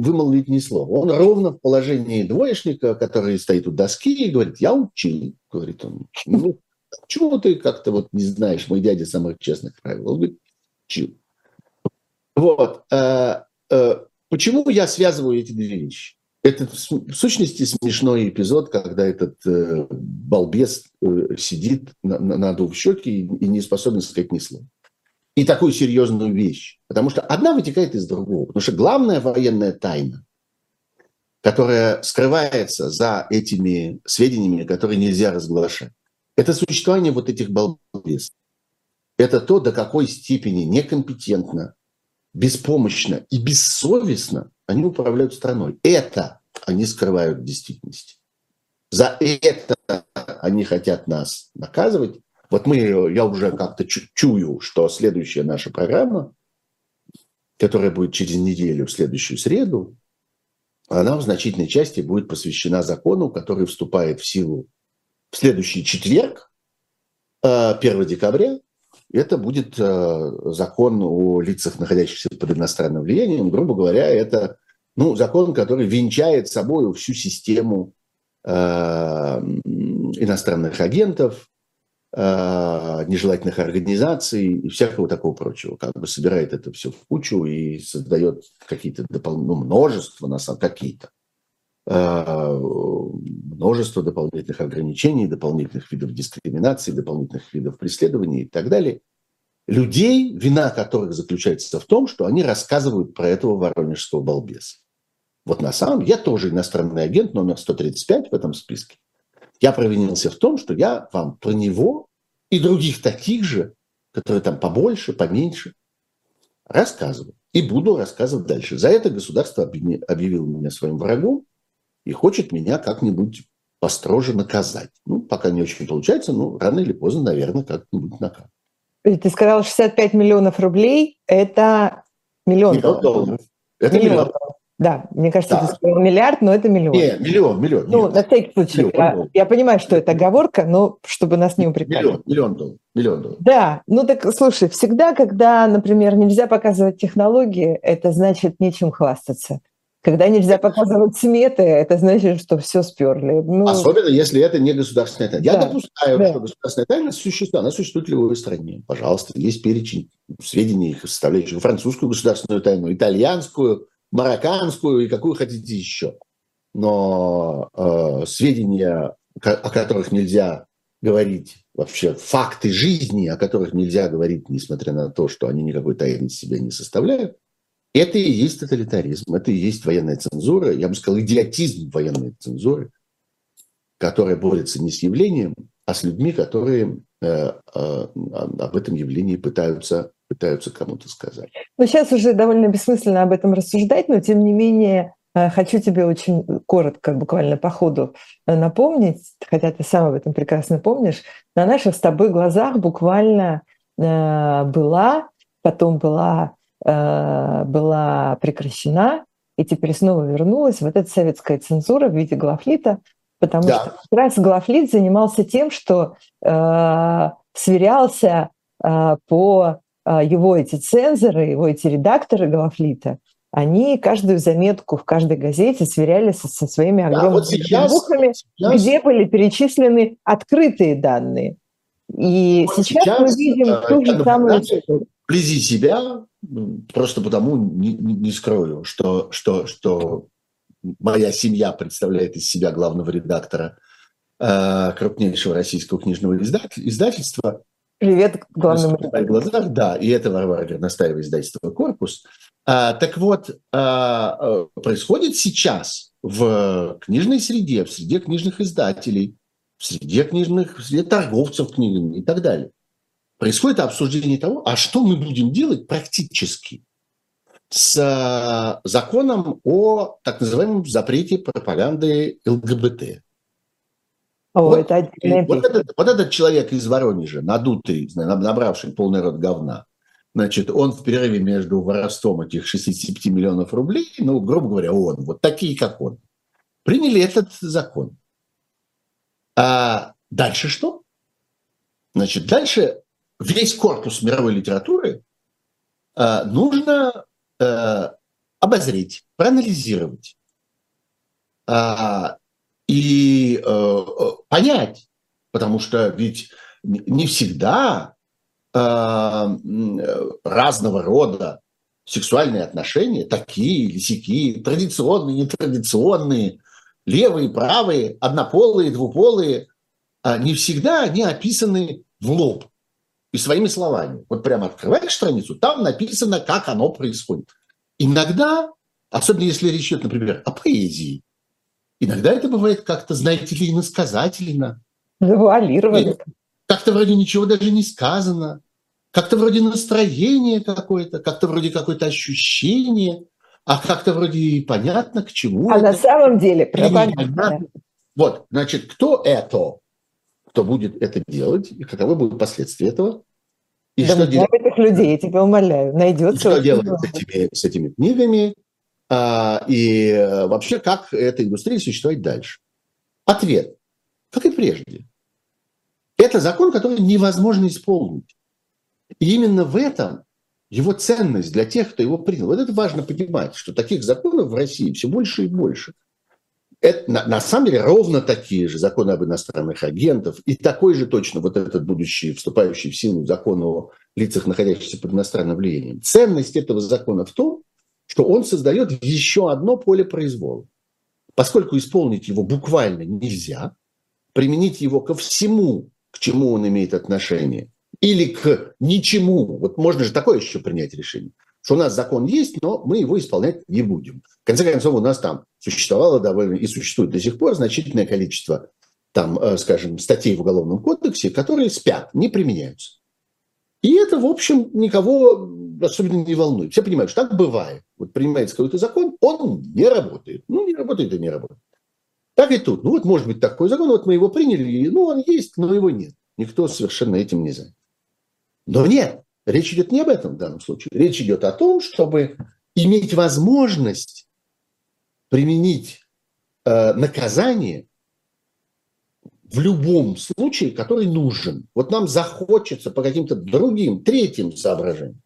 Speaker 2: вымолвить ни слова. Он ровно в положении двоечника, который стоит у доски и говорит, я учил. Говорит он, ну, почему ты как-то вот не знаешь, мой дядя самых честных правил? Он говорит, учил. Вот. Э, э, почему я связываю эти две вещи? Это в сущности смешной эпизод, когда этот э, балбес сидит, на, надув щеки и, и не способен сказать ни слова. И такую серьезную вещь. Потому что одна вытекает из другого. Потому что главная военная тайна, которая скрывается за этими сведениями, которые нельзя разглашать, это существование вот этих балбесов это то, до какой степени некомпетентно, беспомощно и бессовестно они управляют страной. Это они скрывают в действительности. За это они хотят нас наказывать. Вот мы, я уже как-то чую, что следующая наша программа, которая будет через неделю, в следующую среду, она в значительной части будет посвящена закону, который вступает в силу в следующий четверг, 1 э, декабря, это будет э, закон о лицах, находящихся под иностранным влиянием. Грубо говоря, это ну, закон, который венчает собой всю систему э, иностранных агентов, нежелательных организаций и всякого такого прочего. Как бы собирает это все в кучу и создает какие-то дополнительные, ну, множество, на самом какие-то. э, множество дополнительных ограничений, дополнительных видов дискриминации, дополнительных видов преследований и так далее. Людей, вина которых заключается в том, что они рассказывают про этого воронежского балбеса. Вот на самом я тоже иностранный агент номер 135 в этом списке. Я провинился в том, что я вам про него и других таких же, которые там побольше, поменьше, рассказываю. И буду рассказывать дальше. За это государство объявило меня своим врагом и хочет меня как-нибудь построже наказать. Ну, пока не очень получается, но рано или поздно, наверное, как-нибудь накажут.
Speaker 1: Ты сказал, 65 миллионов рублей – это миллион,
Speaker 2: миллион долларов. Это миллион. миллион.
Speaker 1: Да, мне кажется, да. ты сказал миллиард, но это миллион.
Speaker 2: Не, миллион, миллион.
Speaker 1: Ну, на всякий случай. Миллион, я, я понимаю, что это оговорка, но чтобы нас не упрекали.
Speaker 2: Миллион, миллион долларов. Миллион долларов.
Speaker 1: Да, ну так слушай, всегда, когда, например, нельзя показывать технологии, это значит нечем хвастаться. Когда нельзя показывать сметы, это значит, что все сперли.
Speaker 2: Ну, Особенно, если это не государственная тайна. Я да, допускаю, да. что государственная тайна существует. Она существует в любой стране. Пожалуйста, есть перечень сведений, их составляющих французскую государственную тайну, итальянскую, марокканскую и какую хотите еще. Но э, сведения, о которых нельзя говорить, вообще факты жизни, о которых нельзя говорить, несмотря на то, что они никакой тайны себя не составляют, это и есть тоталитаризм, это и есть военная цензура, я бы сказал, идиотизм военной цензуры, которая борется не с явлением, а с людьми, которые э, э, об этом явлении пытаются пытаются кому-то сказать.
Speaker 1: Ну, сейчас уже довольно бессмысленно об этом рассуждать, но тем не менее э, хочу тебе очень коротко, буквально по ходу э, напомнить, хотя ты сам об этом прекрасно помнишь, на наших с тобой глазах буквально э, была, потом была, была прекращена, и теперь снова вернулась вот эта советская цензура в виде главлита, потому да. что как раз главлит занимался тем, что э, сверялся э, по его эти цензоры, его эти редакторы Галафлита, они каждую заметку в каждой газете сверяли со, со своими огромными да, вот сейчас, буквами, сейчас... где были перечислены открытые данные. И вот сейчас, сейчас мы видим э, ту же самую...
Speaker 2: Вблизи себя, просто потому не, не скрою, что, что, что моя семья представляет из себя главного редактора э, крупнейшего российского книжного издательства,
Speaker 1: Привет главному
Speaker 2: редактору. глазах, да, и это Варвара Горностаева, издательство «Корпус». А, так вот, а, а, происходит сейчас в книжной среде, в среде книжных издателей, в среде книжных, в среде торговцев книгами и так далее. Происходит обсуждение того, а что мы будем делать практически с а, законом о так называемом запрете пропаганды ЛГБТ. О, вот, это вот, этот, вот этот человек из Воронежа, надутый, набравший полный рот говна, значит, он в перерыве между воровством этих 65 миллионов рублей, ну, грубо говоря, он, вот такие, как он, приняли этот закон. А дальше что? Значит, дальше весь корпус мировой литературы а, нужно а, обозреть, проанализировать. А, и э, э, понять, потому что ведь не всегда э, разного рода сексуальные отношения, такие или сякие, традиционные, нетрадиционные, левые, правые, однополые, двуполые, а не всегда они описаны в лоб и своими словами. Вот прямо открываешь страницу, там написано, как оно происходит. Иногда, особенно если речь идет, например, о поэзии, Иногда это бывает как-то, знаете ли, иносказательно.
Speaker 1: Завуалировано.
Speaker 2: Как-то вроде ничего даже не сказано. Как-то вроде настроение какое-то, как-то вроде какое-то ощущение, а как-то вроде и понятно, к чему
Speaker 1: А это. на самом деле пропаганда.
Speaker 2: Вот, значит, кто это? Кто будет это делать? И каковы будут последствия этого?
Speaker 1: И да что делать? этих людей, я тебя умоляю, найдется. И
Speaker 2: что делать с этими, с этими книгами? А, и э, вообще, как эта индустрия существовать дальше? Ответ. Как и прежде. Это закон, который невозможно исполнить. И именно в этом его ценность для тех, кто его принял. Вот это важно понимать, что таких законов в России все больше и больше. Это, на, на самом деле ровно такие же законы об иностранных агентах и такой же точно вот этот будущий, вступающий в силу закон о лицах, находящихся под иностранным влиянием. Ценность этого закона в том, что он создает еще одно поле произвола. поскольку исполнить его буквально нельзя, применить его ко всему, к чему он имеет отношение, или к ничему. Вот можно же такое еще принять решение, что у нас закон есть, но мы его исполнять не будем. В конце концов, у нас там существовало довольно и существует до сих пор значительное количество, там, э, скажем, статей в Уголовном кодексе, которые спят, не применяются. И это, в общем, никого особенно не волнует. Все понимают, что так бывает. Принимается какой-то закон, он не работает. Ну, не работает и не работает. Так и тут. Ну, вот может быть такой закон, вот мы его приняли, ну, он есть, но его нет. Никто совершенно этим не занят. Но нет, речь идет не об этом в данном случае. Речь идет о том, чтобы иметь возможность применить э, наказание в любом случае, который нужен. Вот нам захочется по каким-то другим, третьим соображениям.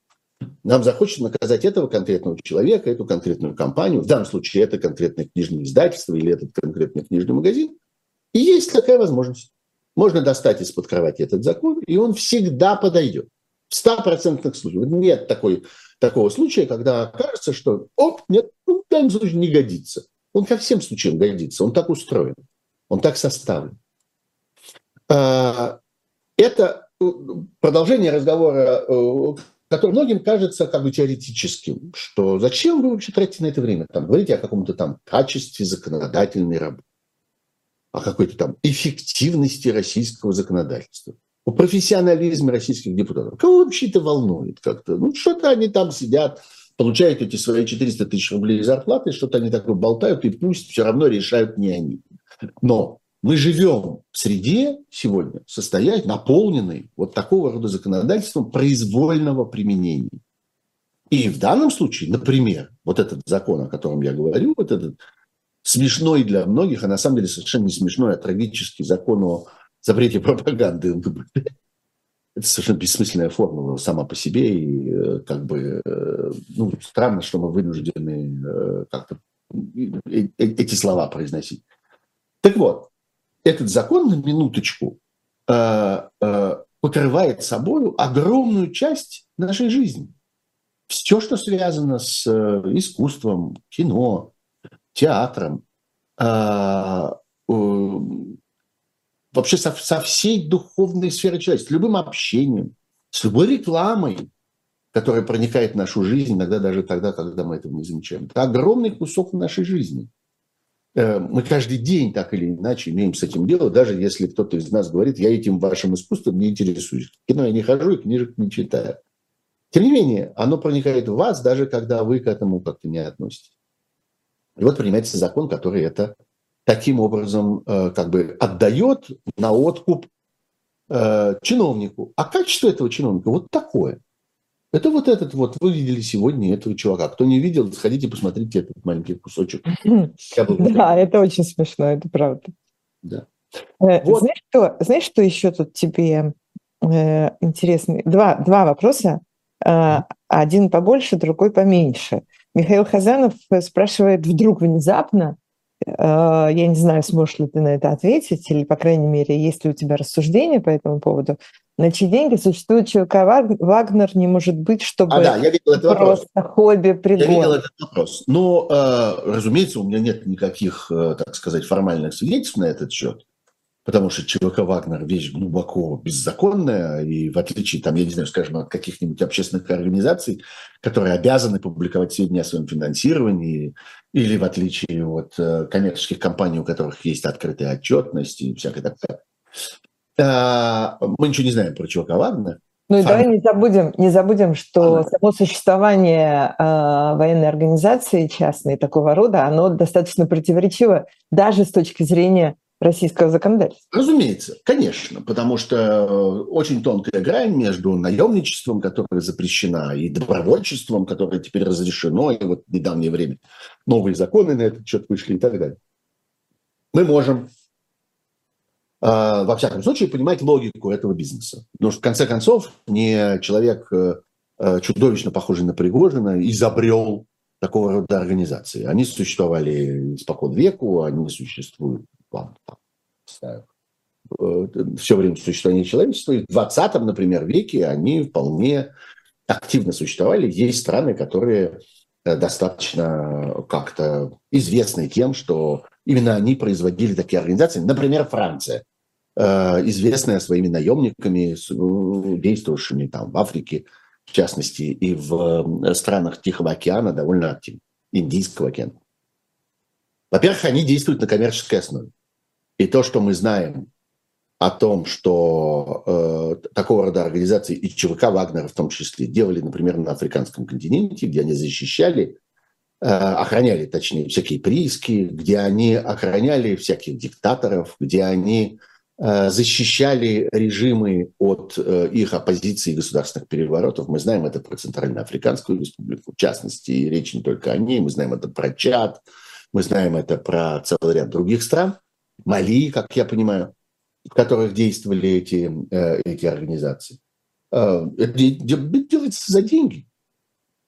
Speaker 2: Нам захочется наказать этого конкретного человека, эту конкретную компанию. В данном случае это конкретное книжное издательство или этот конкретный книжный магазин. И есть такая возможность. Можно достать из-под кровати этот закон, и он всегда подойдет. В стопроцентных случаях. Нет такой, такого случая, когда кажется, что оп, нет, ну, в данном случае не годится. Он ко всем случаям годится. Он так устроен. Он так составлен. А, это э, продолжение разговора, э, который многим кажется как бы теоретическим, что зачем вы вообще тратите на это время? Там, говорите о каком-то там качестве законодательной работы о какой-то там эффективности российского законодательства, о профессионализме российских депутатов. Кого вообще это волнует как-то? Ну, что-то они там сидят, получают эти свои 400 тысяч рублей зарплаты, что-то они такое болтают, и пусть все равно решают не они. Но мы живем в среде сегодня, состоять наполненной вот такого рода законодательством произвольного применения. И в данном случае, например, вот этот закон, о котором я говорю, вот этот смешной для многих, а на самом деле совершенно не смешной, а трагический закон о запрете пропаганды Это совершенно бессмысленная формула сама по себе, и э, как бы э, ну, странно, что мы вынуждены э, как-то эти слова произносить. Так вот, этот закон на минуточку покрывает собой огромную часть нашей жизни. Все, что связано с искусством, кино, театром, вообще со всей духовной сферой человечества, с любым общением, с любой рекламой, которая проникает в нашу жизнь, иногда даже тогда, когда мы этого не замечаем. Это огромный кусок нашей жизни. Э, мы каждый день так или иначе имеем с этим дело, даже если кто-то из нас говорит, я этим вашим искусством не интересуюсь. В кино я не хожу и книжек не читаю. Тем не менее, оно проникает в вас, даже когда вы к этому как-то не относитесь. И вот принимается закон, который это таким образом э, как бы отдает на откуп э, чиновнику. А качество этого чиновника вот такое. Это вот этот вот, вы видели сегодня этого чувака. Кто не видел, сходите, посмотрите этот маленький кусочек.
Speaker 1: Да, это очень смешно, это правда. Да. Э, вот. Знаешь, что, знаешь, что еще тут тебе э, интересный? Два, два вопроса. Э, один побольше, другой поменьше. Михаил Хазанов спрашивает вдруг внезапно, э, я не знаю, сможешь ли ты на это ответить, или, по крайней мере, есть ли у тебя рассуждения по этому поводу, на чьи деньги существует ЧВК Вагнер не может быть, чтобы
Speaker 2: а, да, я видел этот
Speaker 1: просто вопрос. хобби, пригон.
Speaker 2: Я видел этот вопрос. Но, э, разумеется, у меня нет никаких, так сказать, формальных свидетельств на этот счет потому что ЧВК «Вагнер» вещь глубоко беззаконная, и в отличие, там, я не знаю, скажем, от каких-нибудь общественных организаций, которые обязаны публиковать сведения о своем финансировании, или в отличие от э, коммерческих компаний, у которых есть открытая отчетность и всякое такое. А, мы ничего не знаем про ЧВК «Вагнер»,
Speaker 1: ну и давай не забудем, не забудем, что ага. само существование э, военной организации частной такого рода, оно достаточно противоречиво даже с точки зрения российского законодательства.
Speaker 2: Разумеется, конечно, потому что э, очень тонкая грань между наемничеством, которое запрещено, и добровольчеством, которое теперь разрешено, и вот в недавнее время новые законы на этот счет вышли и так далее. Мы можем, во всяком случае, понимать логику этого бизнеса. Потому что, в конце концов, не человек, э, чудовищно похожий на Пригожина, изобрел такого рода организации. Они существовали испокон веку, они существуют там, там, э, все время существования человечества. И в 20 например, веке они вполне активно существовали. Есть страны, которые достаточно как-то известны тем, что именно они производили такие организации. Например, Франция, известная своими наемниками, действовавшими там в Африке, в частности, и в странах Тихого океана довольно активно, Индийского океана. Во-первых, они действуют на коммерческой основе. И то, что мы знаем о том, что э, такого рода организации и ЧВК Вагнера в том числе делали, например, на африканском континенте, где они защищали, э, охраняли, точнее, всякие прииски, где они охраняли всяких диктаторов, где они э, защищали режимы от э, их оппозиции и государственных переворотов. Мы знаем это про Центральноафриканскую республику, в частности, и речь не только о ней, мы знаем это про Чад, мы знаем это про целый ряд других стран – Мали, как я понимаю, в которых действовали эти, э, эти организации. Э, это делается за деньги.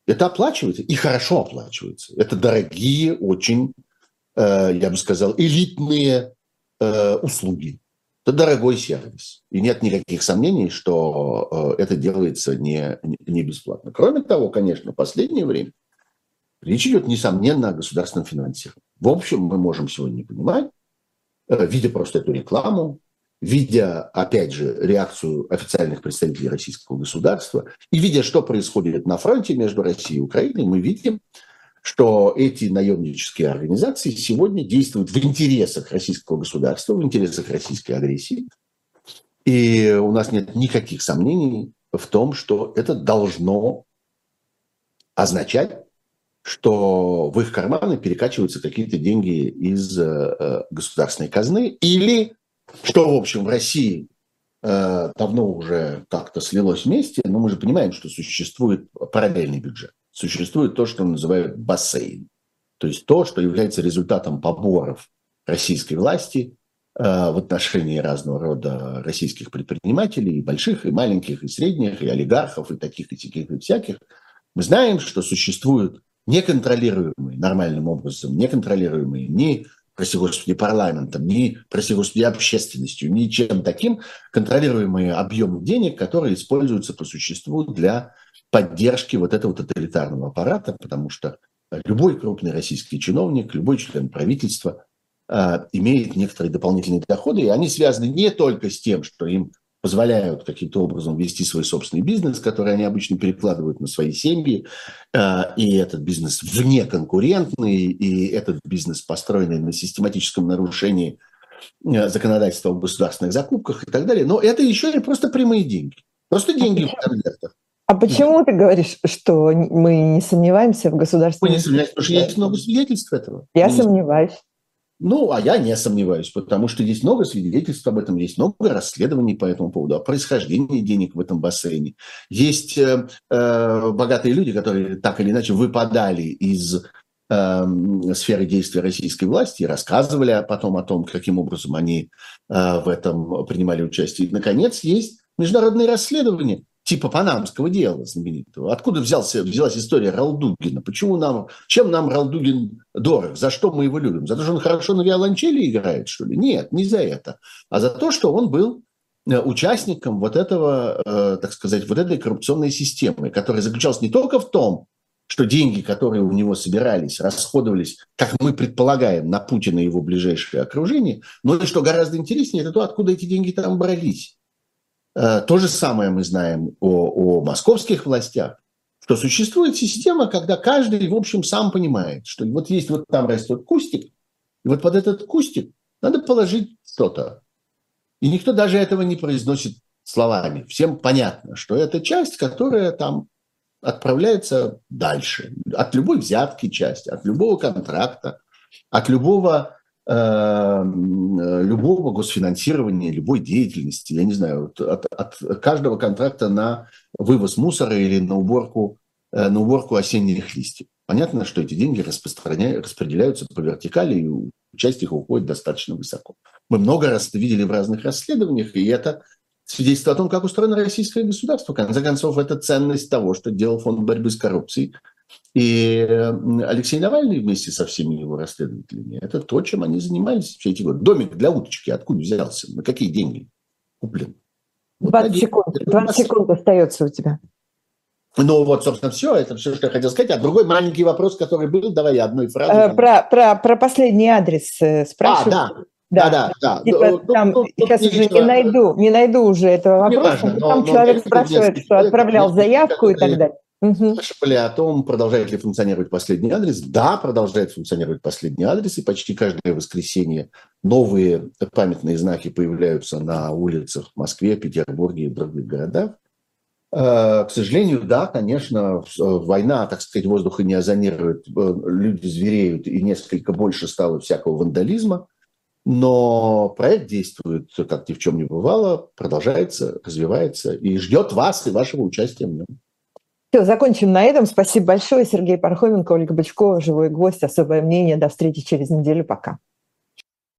Speaker 2: Это оплачивается и хорошо оплачивается. Это дорогие, очень, э, я бы сказал, элитные услуги. Это дорогой сервис. И нет никаких сомнений, что это делается не, не бесплатно. Кроме того, конечно, в последнее время речь идет, несомненно, о государственном финансировании. В общем, мы можем сегодня понимать, Э, видя просто эту рекламу, видя, опять же, реакцию официальных представителей российского государства и видя, что происходит на фронте между Россией и Украиной, мы видим, что эти наемнические организации сегодня действуют в интересах российского государства, в интересах российской агрессии. И у нас нет никаких сомнений в том, что это должно означать что в их карманы перекачиваются какие-то деньги из э, государственной казны, или, что, в общем, в России э, давно уже как-то слилось вместе, но мы же понимаем, что существует параллельный бюджет. Существует то, что называют бассейн. То есть то, что является результатом поборов российской власти э, в отношении разного рода российских предпринимателей, и больших, и маленьких, и средних, и олигархов, и таких, и таких, и всяких. Мы знаем, что существуют неконтролируемые нормальным образом, неконтролируемые ни, прости господи, парламентом, ни, прости господи, общественностью, ни чем таким, контролируемые объемы денег, которые используются по существу для поддержки вот этого тоталитарного аппарата, потому что любой крупный российский чиновник, любой член правительства э, имеет некоторые дополнительные доходы, и они связаны не только с тем, что им позволяют каким-то образом вести свой собственный бизнес, который они обычно перекладывают на свои семьи, э, и этот бизнес вне конкурентный, и этот бизнес построенный на систематическом нарушении э, законодательства о государственных закупках и так далее. Но это еще и просто прямые деньги. Просто деньги в конвертах.
Speaker 1: А почему ты говоришь, что мы не сомневаемся в государственном...
Speaker 2: Мы не сомневаемся, потому что есть много свидетельств этого.
Speaker 1: Я мы сомневаюсь.
Speaker 2: Ну, а я не сомневаюсь, потому что есть много свидетельств об этом, есть много расследований по этому поводу, о происхождении денег в этом бассейне. Есть э, э, богатые люди, которые так или иначе выпадали из э, сферы действия российской власти и рассказывали потом о том, каким образом они э, в этом принимали участие. И, наконец, есть международные расследования, типа панамского дела знаменитого. Откуда взялся, взялась история Ралдугина? Почему нам, чем нам Ралдугин дорог? За что мы его любим? За то, что он хорошо на виолончели играет, что ли? Нет, не за это. А за то, что он был э, участником вот этого, э, так сказать, вот этой коррупционной системы, которая заключалась не только в том, что деньги, которые у него собирались, расходовались, как мы предполагаем, на Путина и его ближайшее окружение, но и что гораздо интереснее, это то, откуда эти деньги там брались. Э, то же самое мы знаем о, о московских властях, что существует система, когда каждый, в общем, сам понимает, что вот есть вот там растет кустик, и вот под этот кустик надо положить что-то. И никто даже этого не произносит словами. Всем понятно, что это часть, которая там отправляется дальше. От любой взятки часть, от любого контракта, от любого любого госфинансирования, любой деятельности, я не знаю, от, от каждого контракта на вывоз мусора или на уборку, э, на уборку осенних листьев. Понятно, что эти деньги распределяются по вертикали, и часть их уходит достаточно высоко. Мы много раз это видели в разных расследованиях, и это свидетельство о том, как устроено российское государство. В конце концов, это ценность того, что делал фонд борьбы с коррупцией и Алексей Навальный вместе со всеми его расследователями, это то, чем они занимались все эти годы. Домик для уточки откуда взялся? На какие деньги куплен?
Speaker 1: 20 секунд, 20 секунд остается у тебя.
Speaker 2: Ну вот, собственно, все. Это все, что я хотел сказать. А другой маленький вопрос, который был, давай я одной фразой.
Speaker 1: Э, про, про, про последний адрес э, спрашиваю.
Speaker 2: А, да. Да, да, да.
Speaker 1: Типа,
Speaker 2: Ну,
Speaker 1: там,
Speaker 2: ну,
Speaker 1: сейчас уже
Speaker 2: нечего-
Speaker 1: не найду, не найду уже этого
Speaker 2: Не
Speaker 1: вопроса.
Speaker 2: важно, но-
Speaker 1: там
Speaker 2: но
Speaker 1: человек спрашивает, что отправлял заявку и так далее. Мгм.
Speaker 2: Спрашивали о том, продолжает ли функционировать последний адрес. Да, продолжает функционировать последний адрес, и почти каждое воскресенье новые памятные знаки появляются на улицах в Москве, Петербурге и других городах. Э, К сожалению, да, конечно, э, война, так сказать, воздуха не озонирует, э, люди звереют, и несколько больше стало всякого вандализма. Но проект действует, как ни в чем не бывало, продолжается, развивается и ждет вас и вашего участия в нем.
Speaker 1: Все, закончим на этом. Спасибо большое. Сергей Пархоменко, Ольга Бычкова, живой гость, особое мнение. До встречи через неделю. Пока.